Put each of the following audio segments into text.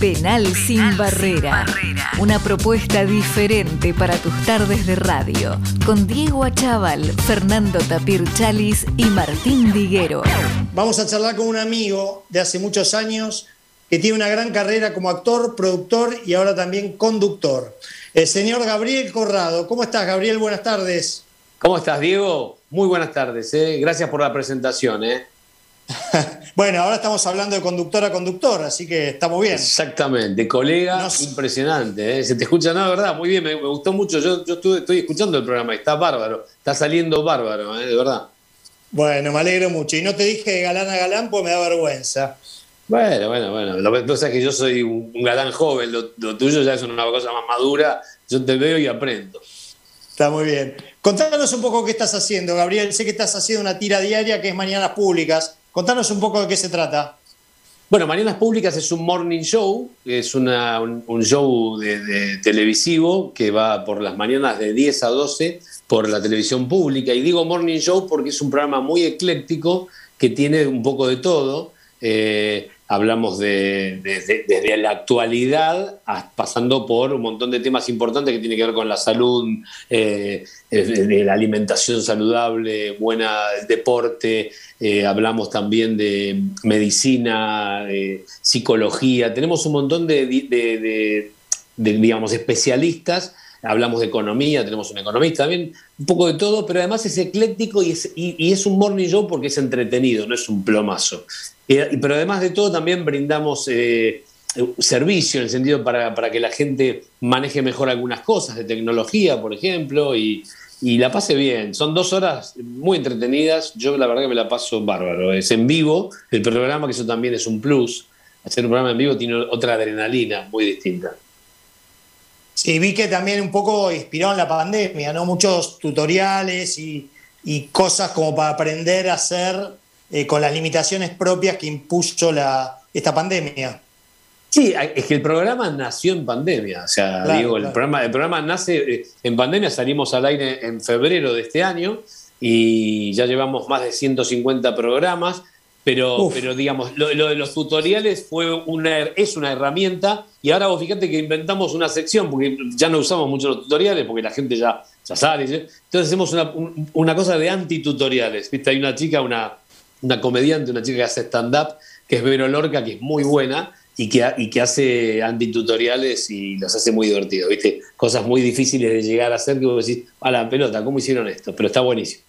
Penal, sin, barrera. Una propuesta diferente para tus tardes de radio. Con Diego Achával, Fernando Tapir Chalis y Martín Diguero. Vamos a charlar con un amigo de hace muchos años que tiene una gran carrera como actor, productor y ahora también conductor. El señor Gabriel Corrado. ¿Cómo estás, Gabriel? Buenas tardes. ¿Cómo estás, Diego? Muy buenas tardes. ¿eh? Gracias por la presentación. ¿eh? bueno, ahora estamos hablando de conductor a conductor, así que estamos bien. Exactamente, colega, impresionante. ¿eh? Se te escucha, no, verdad, muy bien, me, gustó mucho. Yo, estoy escuchando el programa, está bárbaro, está saliendo bárbaro, ¿eh? de verdad. Bueno, me alegro mucho. Y no te dije galán a galán, pues me da vergüenza. Bueno, bueno, bueno. Lo que pasa es que yo soy un, galán joven, lo, lo, tuyo ya es una cosa más madura. Yo te veo y aprendo. Está muy bien. Contanos un poco qué estás haciendo, Gabriel. Sé que estás haciendo una tira diaria que es Mañanas Públicas. Contanos un poco de qué se trata. Bueno, Mañanas Públicas es un morning show, es un, show de, televisivo que va por las mañanas de 10 a 12 por la televisión pública. Y digo morning show porque es un programa muy ecléctico que tiene un poco de todo. Eh, hablamos de, desde la actualidad pasando por un montón de temas importantes que tienen que ver con la salud, eh, la alimentación saludable, buena deporte, eh, hablamos también de medicina, psicología, tenemos un montón de, digamos, especialistas. Hablamos de economía, tenemos un economista también, un poco de todo, pero además es ecléctico y es, y es un morning show porque es entretenido, no es un plomazo. Pero además de todo también brindamos eh, servicio en el sentido para, que la gente maneje mejor algunas cosas de tecnología, por ejemplo, y, la pase bien. Son dos horas muy entretenidas. Yo la verdad que me la paso bárbaro. Es en vivo el programa, que eso también es un plus. Hacer un programa en vivo tiene otra adrenalina muy distinta. Sí, vi que también un poco inspiró en la pandemia, ¿no? Muchos tutoriales y, y cosas como para aprender a hacer eh, con las limitaciones propias que impuso la, esta pandemia. Sí, es que el programa nació en pandemia. O sea, digo, el, programa, el programa nace eh, en pandemia, salimos al aire en febrero de este año y ya llevamos más de 150 programas. Pero, pero digamos, lo, de los tutoriales fue una, es una herramienta y ahora vos fíjate que inventamos una sección, porque ya no usamos mucho los tutoriales, porque la gente ya, ya sabe. Entonces hacemos una, una cosa de antitutoriales. ¿Viste? Hay una chica, una, una comediante, una chica que hace stand-up, que es Vero Lorca, que es muy buena y que, y que hace antitutoriales y los hace muy divertidos, ¿viste? Cosas muy difíciles de llegar a hacer que vos decís, a la pelota, ¿cómo hicieron esto? Pero está buenísimo.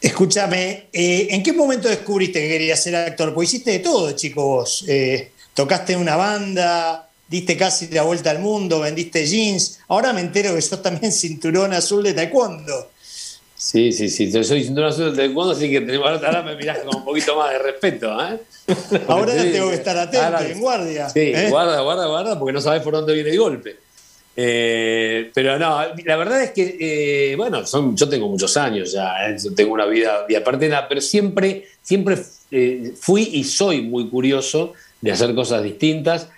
Escúchame, eh, ¿en qué momento descubriste que querías ser actor? Pues hiciste de todo, chico, vos. Eh, tocaste en una banda, diste casi la vuelta al mundo, vendiste jeans. Ahora me entero que sos también cinturón azul de taekwondo. Sí, sí, sí. Yo soy cinturón azul del taekwondo, así que ahora me mirás con un poquito más de respeto. ¿eh? Ahora tengo que estar atento, en guardia. Sí, ¿eh? guarda, guarda, guarda, porque no sabes por dónde viene el golpe. Eh, pero no, la verdad es que, eh, bueno, son, yo tengo muchos años ya, tengo una vida y aparte nada, pero siempre, siempre fui y soy muy curioso de hacer cosas distintas.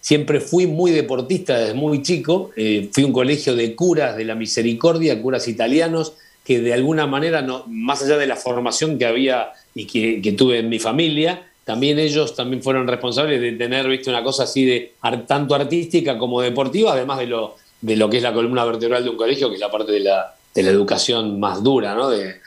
siempre fui muy deportista desde muy chico. fui a un colegio de curas de la misericordia, curas italianos, que de alguna manera, no, más allá de la formación que había y que, tuve en mi familia, también ellos también fueron responsables de tener una cosa así de tanto artística como deportiva, además de lo, de lo que es la columna vertebral de un colegio, que es la parte de la, de la educación más dura, ¿no? De,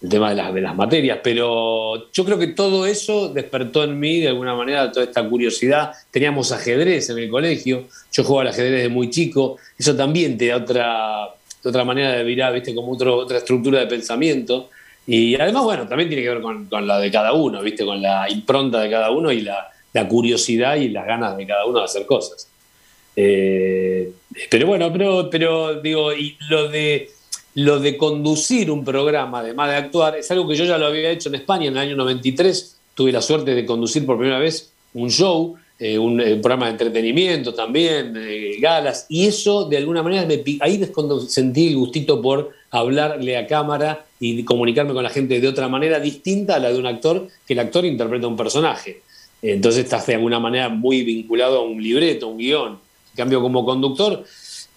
el tema de las, de las materias. Pero yo creo que todo eso despertó en mí de alguna manera toda esta curiosidad. Teníamos ajedrez en el colegio, yo jugaba al ajedrez desde muy chico, eso también te da otra de otra manera de virar, ¿viste? Como otra estructura de pensamiento. Y además, bueno, también tiene que ver con, la de cada uno, ¿viste? Con la impronta de cada uno y la, curiosidad y las ganas de cada uno de hacer cosas. Eh, pero bueno, pero, pero digo, y lo de, lo de conducir un programa, además de actuar, es algo que yo ya lo había hecho en España en el año 93. Tuve la suerte de conducir por primera vez un show eh, un, eh, programa de entretenimiento también, eh, galas, y eso de alguna manera me, ahí es cuando sentí el gustito por hablarle a cámara y comunicarme con la gente de otra manera distinta a la de un actor, que el actor interpreta un personaje. Entonces estás de alguna manera muy vinculado a un libreto, un guion. En cambio, como conductor,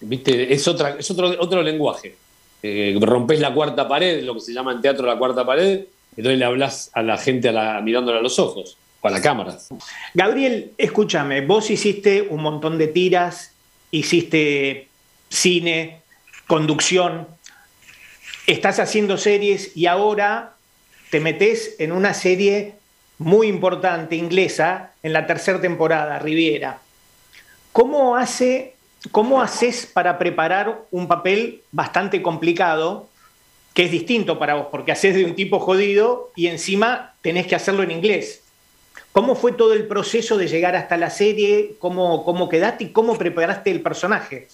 ¿viste? es, otra, es otro, otro lenguaje. rompes la cuarta pared, lo que se llama en teatro la cuarta pared, entonces le hablas a la gente a la, mirándola a los ojos. Con la cámara. Gabriel, escúchame, vos hiciste un montón de tiras, hiciste cine, conducción, estás haciendo series y ahora te metes en una serie muy importante inglesa en la tercera temporada, Riviera. ¿Cómo, hace, ¿Cómo haces para preparar un papel bastante complicado, que es distinto para vos, porque haces de un tipo jodido y encima tenés que hacerlo en inglés? ¿Cómo fue todo el proceso de llegar hasta la serie? ¿Cómo, cómo quedaste y cómo preparaste el personaje?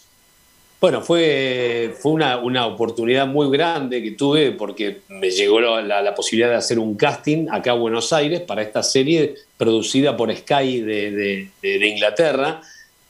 Bueno, fue, fue una, oportunidad muy grande que tuve porque me llegó la, posibilidad de hacer un casting acá a Buenos Aires para esta serie producida por Sky de Inglaterra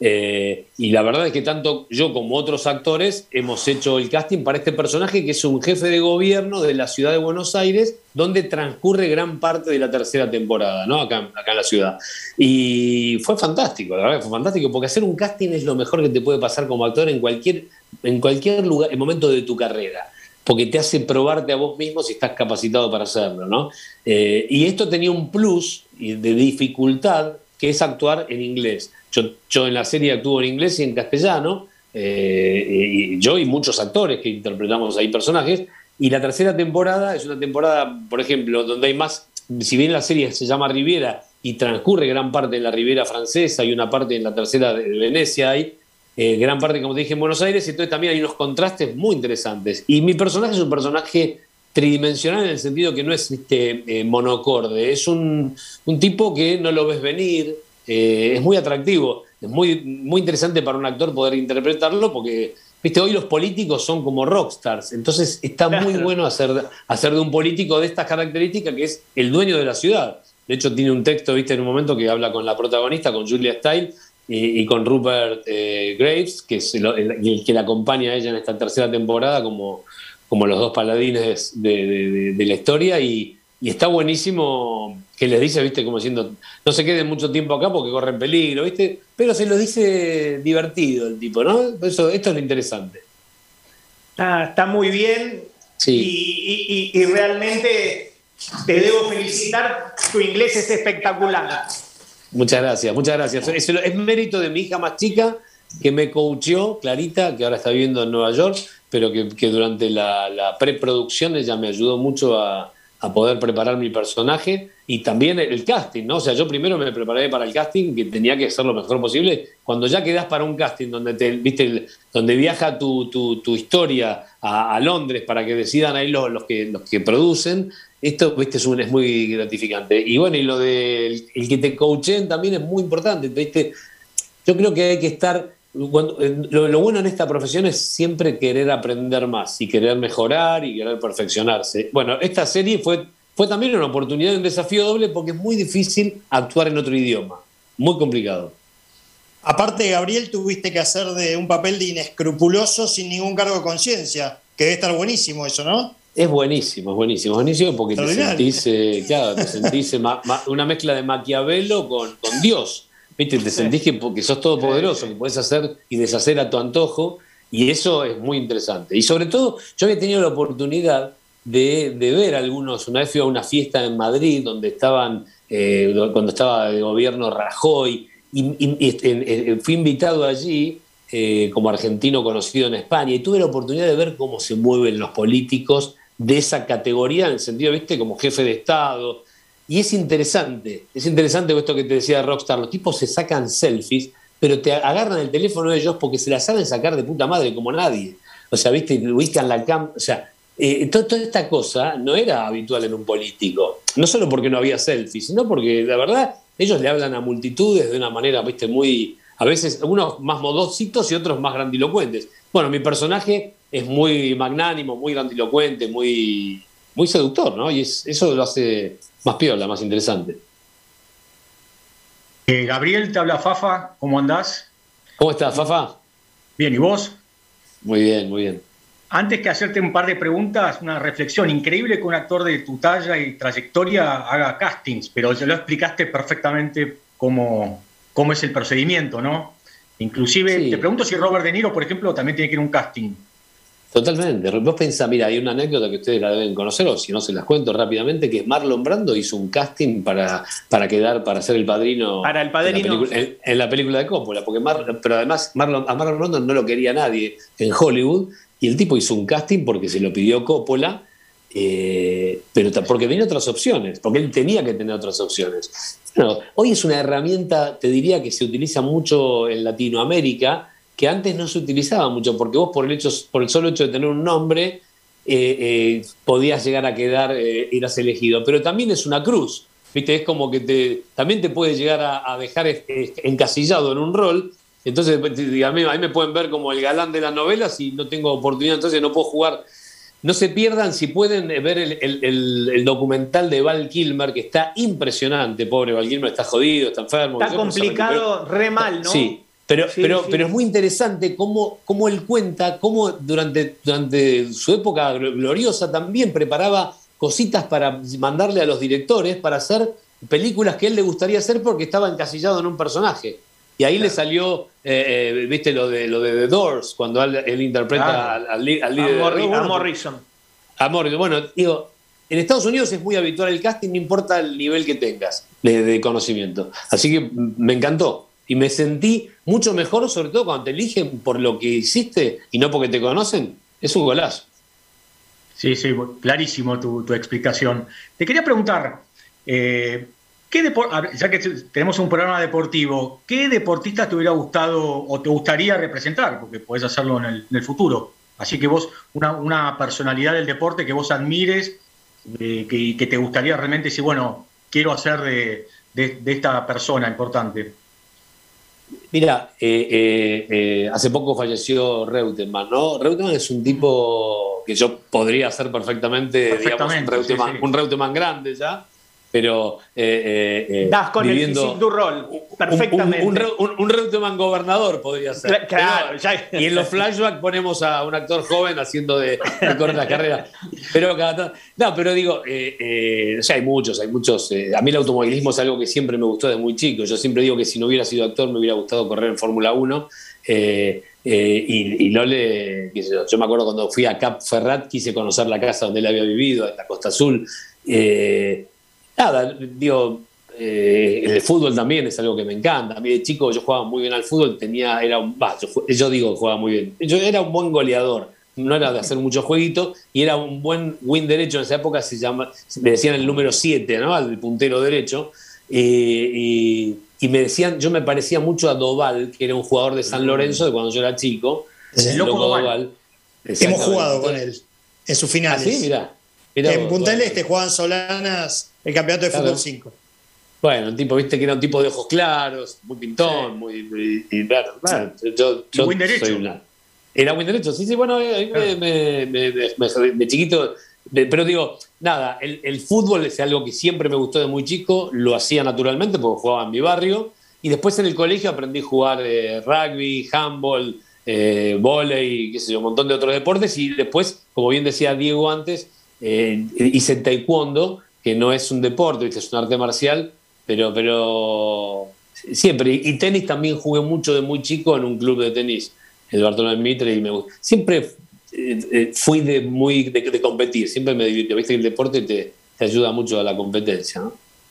eh, y la verdad es que tanto yo como otros actores hemos hecho el casting para este personaje que es un jefe de gobierno de la ciudad de Buenos Aires, donde transcurre gran parte de la tercera temporada, ¿no? Acá, acá en la ciudad. Y fue fantástico, la verdad fue fantástico, porque hacer un casting es lo mejor que te puede pasar como actor en cualquier, en cualquier lugar, en momento de tu carrera porque te hace probarte a vos mismo si estás capacitado para hacerlo, ¿no? Eh, y esto tenía un plus de dificultad que es actuar en inglés. Yo, en la serie actúo en inglés y en castellano, eh, yo y muchos actores que interpretamos ahí personajes, y la tercera temporada es una temporada, por ejemplo, donde hay más, si bien la serie se llama Riviera y transcurre gran parte en la Riviera francesa y una parte en la tercera de Venecia hay, eh, gran parte, como te dije, en Buenos Aires, entonces también hay unos contrastes muy interesantes. Y mi personaje es un personaje tridimensional en el sentido que no es este, eh, monocorde, es un, tipo que no lo ves venir, eh, es muy atractivo, es muy, muy interesante para un actor poder interpretarlo porque, viste, hoy los políticos son como rockstars, entonces está muy bueno hacer, hacer de un político de estas características que es el dueño de la ciudad. De hecho, tiene un texto, viste, en un momento que habla con la protagonista, con Julia Style, y, con Rupert eh, Graves, que es el, que la acompaña a ella en esta tercera temporada como, como los dos paladines de, la historia y, está buenísimo que les dice, viste, como diciendo, no se queden mucho tiempo acá porque corren peligro, viste, pero se lo dice divertido el tipo, ¿no? Eso, esto es lo interesante. está muy bien sí. y, realmente te debo felicitar, tu inglés es espectacular. Muchas gracias, muchas gracias. Es, es mérito de mi hija más chica que me coacheó, Clarita, que ahora está viviendo en Nueva York, pero que, durante la, preproducción ella me ayudó mucho a, poder preparar mi personaje y también el casting, ¿no? O sea, yo primero me preparé para el casting, que tenía que ser lo mejor posible. Cuando ya quedas para un casting donde te, viste, donde viaja tu, historia a, Londres para que decidan ahí los, los, que, los que producen, esto, viste, es, un, es muy gratificante. Y bueno, y lo de el, que te coachen también es muy importante, ¿viste? Yo creo que hay que estar eh, lo, bueno en esta profesión es siempre querer aprender más y querer mejorar y querer perfeccionarse. Bueno, esta serie fue, fue también una oportunidad, un desafío doble porque es muy difícil actuar en otro idioma, muy complicado. Aparte, Gabriel, tuviste que hacer de un papel de inescrupuloso sin ningún cargo de conciencia, que debe estar buenísimo eso, ¿no? Es buenísimo, es buenísimo, es buenísimo porque te sentís, eh, claro, te sentís una mezcla de Maquiavelo con, con Dios. ¿Viste? Te sentís que, que sos todopoderoso, que puedes hacer y deshacer a tu antojo, y eso es muy interesante. Y sobre todo, yo había tenido la oportunidad de, ver algunos, una vez fui a una fiesta en Madrid donde estaban, eh, cuando estaba de gobierno Rajoy, y, fui invitado allí eh, como argentino conocido en España, y tuve la oportunidad de ver cómo se mueven los políticos de esa categoría, en el sentido, viste, como jefe de Estado, y es interesante, es interesante esto que te decía Rockstar, los tipos se sacan selfies, pero te agarran el teléfono de ellos porque se la saben sacar de puta madre como nadie. O sea, viste, ubican la cam, o sea, eh, toda esta cosa no era habitual en un político, no solo porque no había selfies, sino porque la verdad ellos le hablan a multitudes de una manera, viste, muy, a veces unos más modositos y otros más grandilocuentes. Bueno, mi personaje es muy magnánimo, muy grandilocuente, muy, muy seductor, ¿no? Y eso lo hace más piola, más interesante. Eh, Gabriel, te habla Fafa, ¿cómo andás? ¿Cómo estás, Fafa? Bien, ¿y vos? Muy bien, muy bien. Antes que hacerte un par de preguntas, una reflexión. Increíble que un actor de tu talla y trayectoria haga castings, pero ya lo explicaste perfectamente cómo, cómo es el procedimiento, ¿no? Inclusive, te pregunto si Robert De Niro, por ejemplo, también tiene que ir a un casting. Totalmente. Vos pensás, mira, hay una anécdota que ustedes la deben conocer, o si no se las cuento rápidamente, que Marlon Brando hizo un casting para, para quedar, para ser el padrino. Para el padrino. En la película, de Coppola, porque pero además Marlon, a Marlon Brando no lo quería nadie en Hollywood, y el tipo hizo un casting porque se lo pidió Coppola, eh, pero porque tenía otras opciones, porque él tenía que tener otras opciones. Bueno, hoy es una herramienta, te diría que se utiliza mucho en Latinoamérica que antes no se utilizaba mucho, porque vos por el, hecho, por el solo hecho de tener un nombre eh, eh, podías llegar a quedar, eh, eras elegido. Pero también es una cruz, ¿viste? Es como que te, también te puede llegar a, dejar encasillado en un rol. Entonces, a mí, me pueden ver como el galán de las novelas y no tengo oportunidad, entonces no puedo jugar. No se pierdan, si pueden ver el, documental de Val Kilmer, que está impresionante, pobre Val Kilmer, está jodido, está enfermo. Está complicado, re mal, ¿no? Sí, pero, pero, pero es muy interesante cómo, cómo él cuenta, cómo durante, durante su época gloriosa también preparaba cositas para mandarle a los directores para hacer películas que él le gustaría hacer porque estaba encasillado en un personaje. Y ahí le salió, eh, eh, viste, lo de, lo de The Doors, cuando él, interpreta al, líder a, Morrison. A Morrison. Bueno, digo, en Estados Unidos es muy habitual el casting, no importa el nivel que tengas de conocimiento. Así que me encantó y me sentí mucho mejor, sobre todo cuando te eligen por lo que hiciste y no porque te conocen. Es un golazo. Sí, sí, clarísimo tu, explicación. Te quería preguntar, eh, ¿qué ya que tenemos un programa deportivo, ¿qué deportista te hubiera gustado o te gustaría representar? Porque podés hacerlo en el, futuro. Así que vos, una, personalidad del deporte que vos admires, eh, que, que, te gustaría realmente decir, bueno, quiero hacer de esta persona importante. Mira, eh, eh, eh, hace poco falleció Reutemann, ¿no? Reutemann es un tipo que yo podría ser perfectamente, digamos, un Reutemann grande ya, pero eh, eh, eh das con viviendo el rol perfectamente. Un, un, un, Reutemann gobernador podría ser. Claro, Y en los flashbacks ponemos a un actor joven haciendo de, de correr la carrera. Pero cada no, pero digo, eh, o sea, hay muchos, hay muchos. a mí el automovilismo es algo que siempre me gustó desde muy chico. Yo siempre digo que si no hubiera sido actor me hubiera gustado correr en Fórmula 1. y, y, Lole, yo, yo, me acuerdo cuando fui a Cap Ferrat, quise conocer la casa donde él había vivido, en la Costa Azul. Eh, nada, digo, eh, el fútbol también es algo que me encanta. A mí de chico yo jugaba muy bien al fútbol, tenía, era un, yo, digo que jugaba muy bien. Yo era un buen goleador, no era de hacer muchos jueguitos, y era un buen win derecho, en esa época se llama, me decían el número 7, ¿no? Al puntero derecho. y, me decían, yo me parecía mucho a Doval, que era un jugador de San Lorenzo de cuando yo era chico. El loco Doval. Hemos jugado con él en sus finales. ¿Ah, sí, mira. En Punta del Este jugaban Solanas el campeonato de fútbol 5. Bueno, un tipo, viste que era un tipo de ojos claros, muy pintón, muy, y, claro, yo, yo derecho. Soy una, era buen derecho, sí, sí, bueno, de chiquito, pero digo, nada, el, el, fútbol es algo que siempre me gustó de muy chico, lo hacía naturalmente porque jugaba en mi barrio, y después en el colegio aprendí a jugar eh, rugby, handball, eh, volei, qué sé yo, un montón de otros deportes, y después, como bien decía Diego antes, eh, hice taekwondo, que no es un deporte, es un arte marcial, pero, pero siempre. Y tenis también jugué mucho de muy chico en un club de tenis, el Bartolomé Mitre, y me Siempre eh, eh, fui de muy de, competir, siempre me divirtió. Viste que el deporte te, ayuda mucho a la competencia.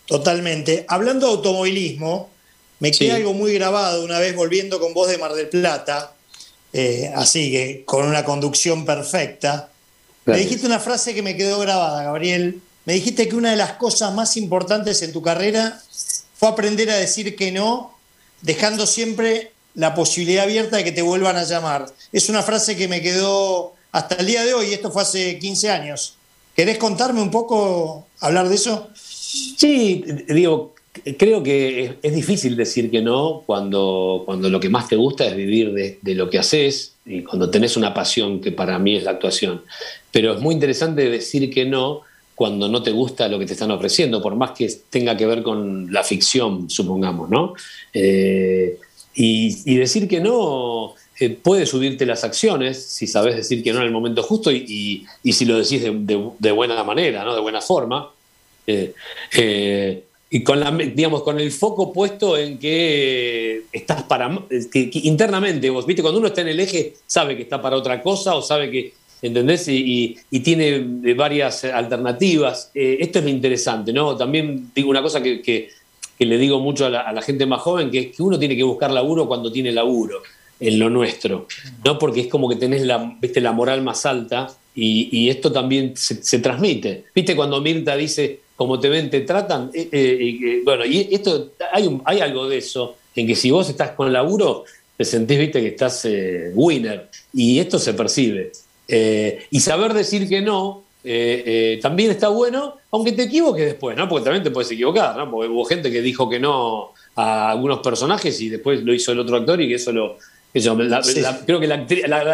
Totalmente. Hablando de automovilismo, me queda algo muy grabado una vez volviendo con vos de Mar del Plata, así que con una conducción perfecta. Me dijiste una frase que me quedó grabada, Gabriel. Me dijiste que una de las cosas más importantes en tu carrera fue aprender a decir que no, dejando siempre la posibilidad abierta de que te vuelvan a llamar. Es una frase que me quedó hasta el día de hoy, esto fue hace 15 años. ¿Querés contarme un poco, hablar de eso? Sí, digo, creo que es, difícil decir que no cuando, cuando lo que más te gusta es vivir de, de, lo que haces y cuando tenés una pasión que para mí es la actuación. Pero es muy interesante decir que no cuando no te gusta lo que te están ofreciendo, por más que tenga que ver con la ficción, supongamos, ¿no? Eh, y, decir que no eh, puede subirte las acciones si sabes decir que no en el momento justo y, si lo decís de, buena manera, ¿no? De buena forma. Eh, y con, la, digamos, con el foco puesto en que estás para. internamente, vos, viste, cuando uno está en el eje, sabe que está para otra cosa o sabe que ¿entendés? Y, tiene varias alternativas. esto es lo interesante, ¿no? También digo una cosa que, le digo mucho a la, gente más joven, que es que uno tiene que buscar laburo cuando tiene laburo en lo nuestro, ¿no? Porque es como que tenés la, ¿viste, la moral más alta y, esto también se, transmite. ¿Viste cuando Mirta dice, como te ven, te tratan? Eh, eh, bueno, y esto, hay, hay algo de eso, en que si vos estás con laburo, te sentís, viste, que estás eh, winner. Y esto se percibe. Y saber decir que no, también está bueno, aunque te equivoques después, ¿no? Porque también te puedes equivocar, ¿no? Porque hubo gente que dijo que no a algunos personajes y después lo hizo el otro actor y que eso lo, creo que la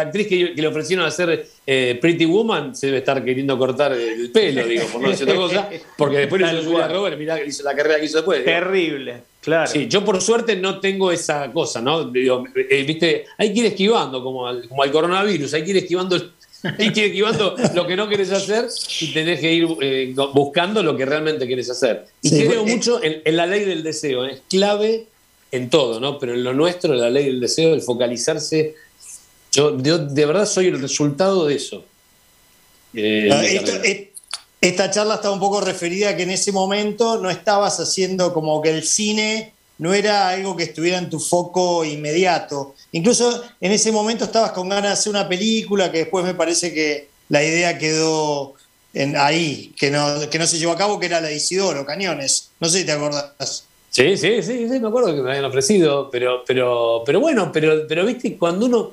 actriz, que, le ofrecieron hacer eh, Pretty Woman se debe estar queriendo cortar el pelo, digo, por no decir otra cosa, porque después le hizo Julia Robert, mirá hizo la carrera que hizo después. Terrible, claro. Sí, yo por suerte no tengo esa cosa, ¿no? Digo, eh, viste, hay que ir esquivando, como al, como al coronavirus, hay que ir esquivando que ir esquivando lo que no quieres hacer y tenés que ir eh, buscando lo que realmente quieres hacer. Y creo mucho en, en, la ley del deseo, es clave en todo, ¿no? Pero en lo nuestro, la ley del deseo, el focalizarse, yo, de verdad soy el resultado de eso. Eh, esta charla está un poco referida a que en ese momento no estabas haciendo como que el cine no era algo que estuviera en tu foco inmediato. Incluso en ese momento estabas con ganas de hacer una película que después me parece que la idea quedó en, ahí, que no, que no se llevó a cabo, que era la de Isidoro, Cañones. No sé si te acordás. Sí, sí, sí, sí, me acuerdo que me habían ofrecido, pero, pero, pero bueno, pero, pero viste, cuando uno,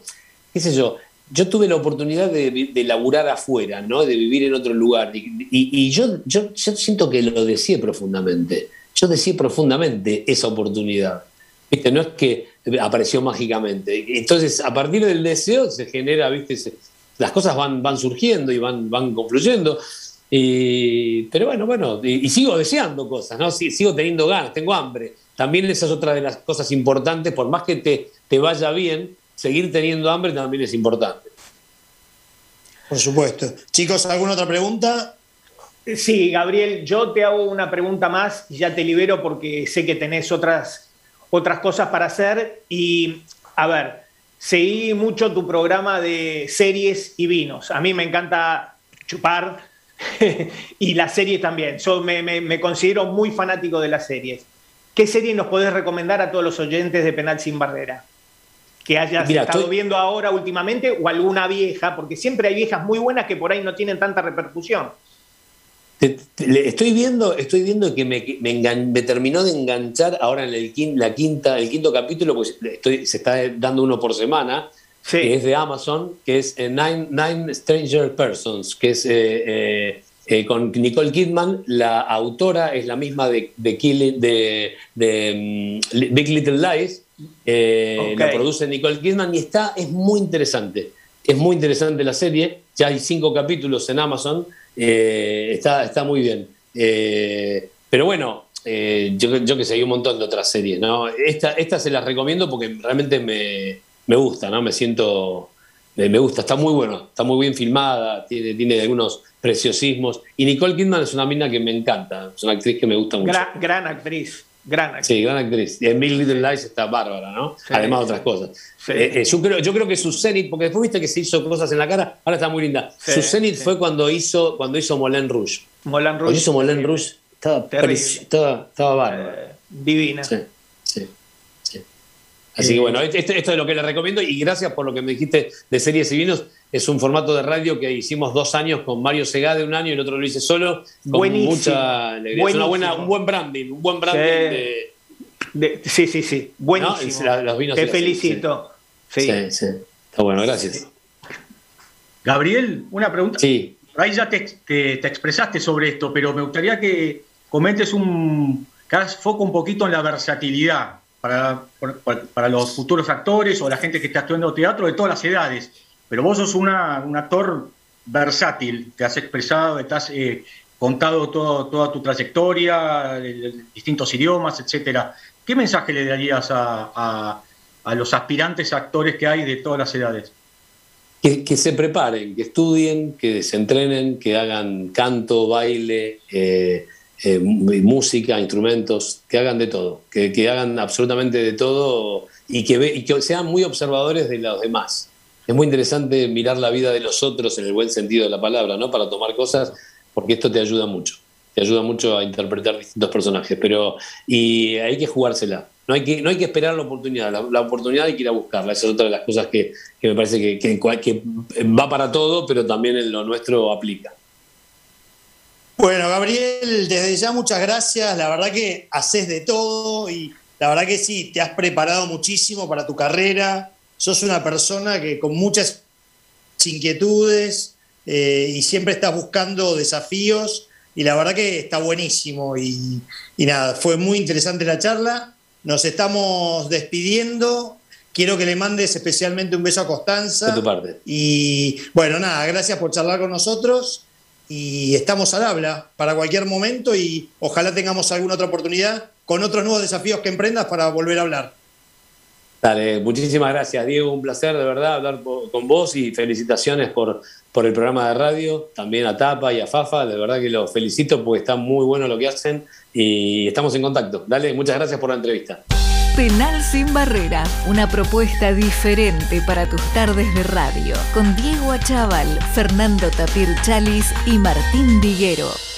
qué sé yo, yo tuve la oportunidad de, de laburar afuera, ¿no? De vivir en otro lugar. Y, yo, yo, siento que lo deseé profundamente. Yo deseé profundamente esa oportunidad. ¿Viste? No es que apareció mágicamente. Entonces, a partir del deseo se genera, ¿viste? las cosas van, van surgiendo y van, van confluyendo pero bueno, bueno, y, sigo deseando cosas, ¿no? sigo teniendo ganas, tengo hambre. También esa es otra de las cosas importantes, por más que te, te vaya bien, seguir teniendo hambre también es importante. Por supuesto. Chicos, ¿alguna otra pregunta? Sí, Gabriel, yo te hago una pregunta más y ya te libero porque sé que tenés otras, otras cosas para hacer. Y, a ver, seguí mucho tu programa de series y vinos. A mí me encanta chupar, y la serie también. Yo me, considero muy fanático de las series. ¿Qué serie nos podés recomendar a todos los oyentes de Penal Sin Barrera? Que hayas estado viendo ahora últimamente o alguna vieja, porque siempre hay viejas muy buenas que por ahí no tienen tanta repercusión. Estoy viendo, estoy viendo que me, me, terminó de enganchar ahora en el, la quinta, el quinto capítulo, pues estoy, se está dando uno por semana que es de Amazon, que es eh, Nine, Stranger Persons, que es eh, eh, con Nicole Kidman. La autora es la misma de, de, de, mm, Big Little Lies. La produce Nicole Kidman y está, es muy interesante. Es muy interesante la serie. Ya hay cinco capítulos en Amazon. Está, está muy bien. pero bueno, yo, yo que hay un montón de otras series. ¿no? Esta, esta se las recomiendo porque realmente me, me gusta, ¿no? Me siento, me gusta, está muy bueno, está muy bien filmada, tiene, tiene algunos preciosismos. Y Nicole Kidman es una mina que me encanta, es una actriz que me gusta mucho. Gran, actriz. Gran actriz. Sí, gran actriz. Y en Mil Little Lies está bárbara, ¿no? Además de otras cosas. Eh, eh, yo, creo, yo creo que su cenit, porque después viste que se hizo cosas en la cara, ahora está muy linda. su cenit fue cuando hizo, cuando hizo Moulin Rouge. Moulin Rouge. Cuando hizo Moulin Rouge, estaba, estaba, estaba bárbara. Eh, divina. Sí, sí. Así que bueno, esto, es lo que les recomiendo y gracias por lo que me dijiste de series y vinos. Es un formato de radio que hicimos dos años con Mario Segade un año y el otro lo hice solo. Con Buenísimo. mucha alegría. Es una buena, un buen branding, un buen branding de, sí, sí, sí. Buenísimo. Te felicito. Sí. sí. Está bueno, gracias. Gabriel, una pregunta. Sí. Ahí ya te, te, expresaste sobre esto, pero me gustaría que comentes un. que hagas foco un poquito en la versatilidad para, para, los futuros actores o la gente que está estudiando teatro de todas las edades. Pero vos sos una, un actor versátil, te has expresado, te has eh, contado todo, toda tu trayectoria, distintos idiomas, etcétera. ¿Qué mensaje le darías a, a, los aspirantes actores que hay de todas las edades? Que, que, se preparen, que estudien, que se entrenen, que hagan canto, baile, eh, eh, música, instrumentos, que hagan de todo, que, hagan absolutamente de todo y que, y que sean muy observadores de los demás. es muy interesante mirar la vida de los otros en el buen sentido de la palabra, ¿no? Para tomar cosas, porque esto te ayuda mucho. Te ayuda mucho a interpretar distintos personajes. Pero, y hay que jugársela. No hay que, no hay que esperar la oportunidad. La, oportunidad hay que ir a buscarla. Esa es otra de las cosas que, me parece que, que, que va para todo, pero también en lo nuestro aplica. Bueno, Gabriel, desde ya muchas gracias. La verdad que haces de todo y la verdad que sí, te has preparado muchísimo para tu carrera. Sos una persona que con muchas inquietudes eh, y siempre estás buscando desafíos y la verdad que está buenísimo. Y, nada, fue muy interesante la charla. Nos estamos despidiendo. Quiero que le mandes especialmente un beso a Constanza. De tu parte. Y bueno, nada, gracias por charlar con nosotros y estamos al habla para cualquier momento y ojalá tengamos alguna otra oportunidad con otros nuevos desafíos que emprendas para volver a hablar. Dale, muchísimas gracias Diego, un placer de verdad hablar con vos y felicitaciones por, por el programa de radio, también a Tapa y a Fafa, de verdad que los felicito porque está muy bueno lo que hacen y estamos en contacto. Dale, muchas gracias por la entrevista. Penal sin barrera, una propuesta diferente para tus tardes de radio, con Diego Achával, Fernando Tapir Chalis y Martín Viguero.